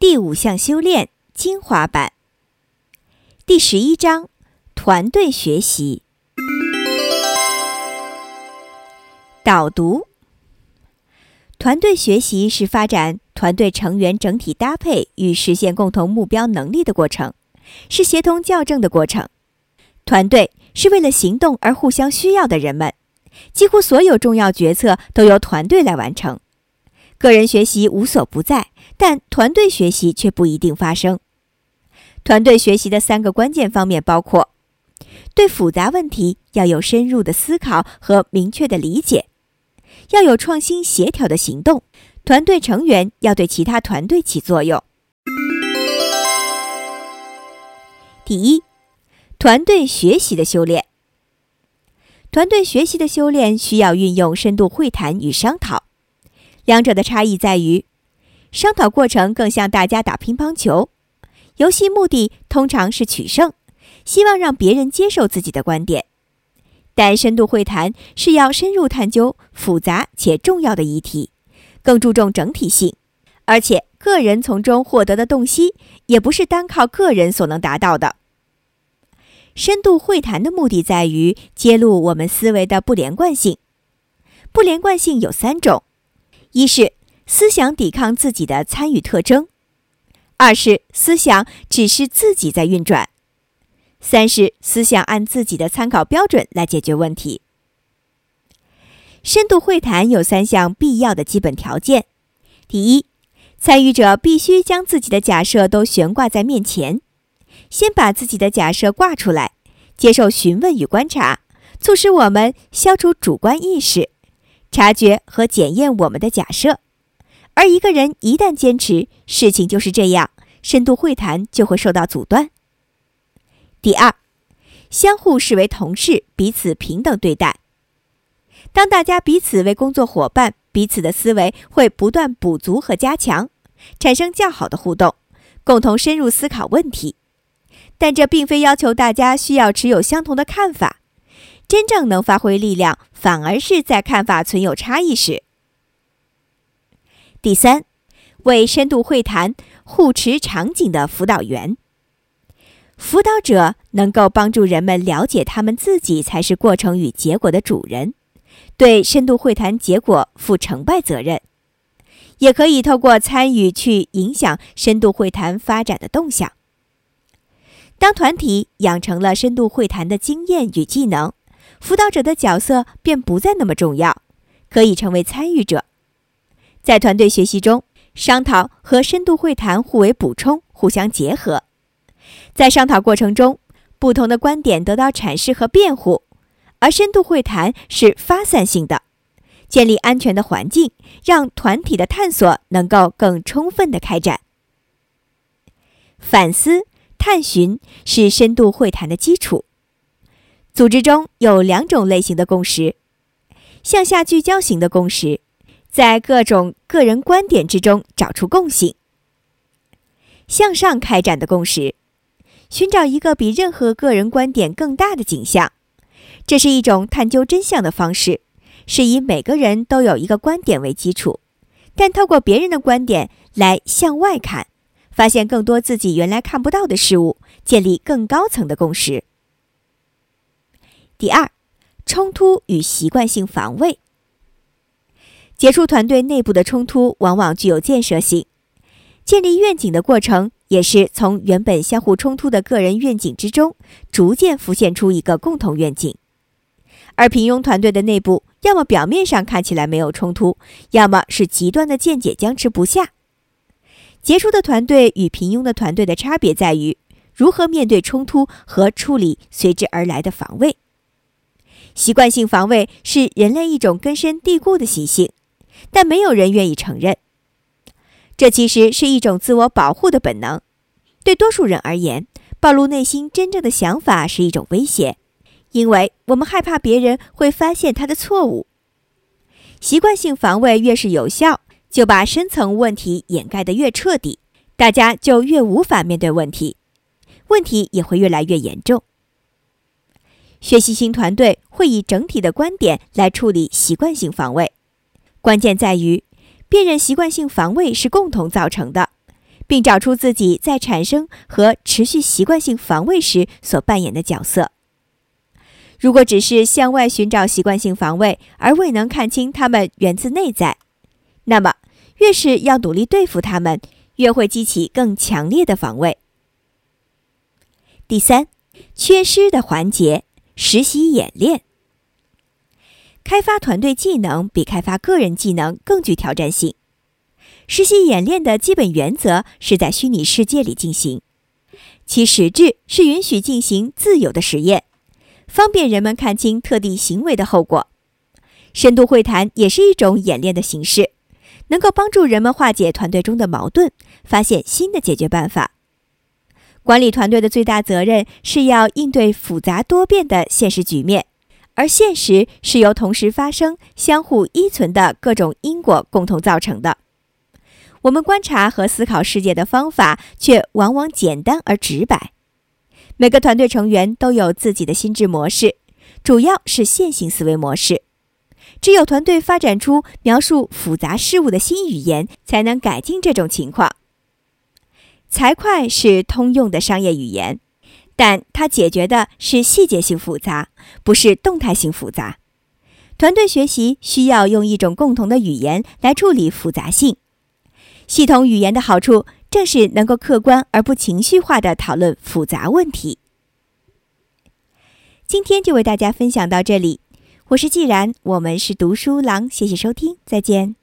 第五项修炼精华版，第十一章团队学习。导读：团队学习是发展团队成员整体搭配与实现共同目标能力的过程，是协同校正的过程。团队是为了行动而互相需要的人们，几乎所有重要决策都由团队来完成。个人学习无所不在，但团队学习却不一定发生。团队学习的三个关键方面包括：对复杂问题要有深入的思考和明确的理解，要有创新协调的行动，团队成员要对其他团队起作用。第一，团队学习的修炼。团队学习的修炼需要运用深度会谈与商讨。两者的差异在于，商讨过程更像大家打乒乓球，游戏目的通常是取胜，希望让别人接受自己的观点；但深度会谈是要深入探究复杂且重要的议题，更注重整体性，而且个人从中获得的洞悉也不是单靠个人所能达到的。深度会谈的目的在于揭露我们思维的不连贯性，不连贯性有三种。一是思想抵抗自己的参与特征，二是思想只是自己在运转，三是思想按自己的参考标准来解决问题。深度会谈有三项必要的基本条件：第一，参与者必须将自己的假设都悬挂在面前，先把自己的假设挂出来，接受询问与观察，促使我们消除主观意识。察觉和检验我们的假设，而一个人一旦坚持事情就是这样，深度会谈就会受到阻断。第二，相互视为同事，彼此平等对待。当大家彼此为工作伙伴，彼此的思维会不断补足和加强，产生较好的互动，共同深入思考问题。但这并非要求大家需要持有相同的看法。真正能发挥力量，反而是在看法存有差异时。第三，为深度会谈护持场景的辅导员。辅导者能够帮助人们了解，他们自己才是过程与结果的主人，对深度会谈结果负成败责任，也可以透过参与去影响深度会谈发展的动向。当团体养成了深度会谈的经验与技能。辅导者的角色便不再那么重要，可以成为参与者。在团队学习中，商讨和深度会谈互为补充，互相结合。在商讨过程中，不同的观点得到阐释和辩护，而深度会谈是发散性的，建立安全的环境，让团体的探索能够更充分的开展。反思、探寻是深度会谈的基础。组织中有两种类型的共识：向下聚焦型的共识，在各种个人观点之中找出共性；向上开展的共识，寻找一个比任何个人观点更大的景象。这是一种探究真相的方式，是以每个人都有一个观点为基础，但透过别人的观点来向外看，发现更多自己原来看不到的事物，建立更高层的共识。第二，冲突与习惯性防卫。结束团队内部的冲突往往具有建设性。建立愿景的过程，也是从原本相互冲突的个人愿景之中，逐渐浮现出一个共同愿景。而平庸团队的内部，要么表面上看起来没有冲突，要么是极端的见解僵持不下。杰出的团队与平庸的团队的差别在于，如何面对冲突和处理随之而来的防卫。习惯性防卫是人类一种根深蒂固的习性，但没有人愿意承认。这其实是一种自我保护的本能。对多数人而言，暴露内心真正的想法是一种威胁，因为我们害怕别人会发现他的错误。习惯性防卫越是有效，就把深层问题掩盖得越彻底，大家就越无法面对问题，问题也会越来越严重。学习型团队会以整体的观点来处理习惯性防卫，关键在于辨认习惯性防卫是共同造成的，并找出自己在产生和持续习惯性防卫时所扮演的角色。如果只是向外寻找习惯性防卫，而未能看清它们源自内在，那么越是要努力对付它们，越会激起更强烈的防卫。第三，缺失的环节——实习演练。开发团队技能比开发个人技能更具挑战性。实习演练的基本原则是在虚拟世界里进行，其实质是允许进行自由的实验，方便人们看清特定行为的后果。深度会谈也是一种演练的形式，能够帮助人们化解团队中的矛盾，发现新的解决办法。管理团队的最大责任是要应对复杂多变的现实局面，而现实是由同时发生、相互依存的各种因果共同造成的。我们观察和思考世界的方法却往往简单而直白。每个团队成员都有自己的心智模式，主要是线性思维模式。只有团队发展出描述复杂事物的新语言，才能改进这种情况。财会是通用的商业语言，但它解决的是细节性复杂，不是动态性复杂。团队学习需要用一种共同的语言来处理复杂性。系统语言的好处正是能够客观而不情绪化的讨论复杂问题。今天就为大家分享到这里，我是既然，我们是读书郎，谢谢收听，再见。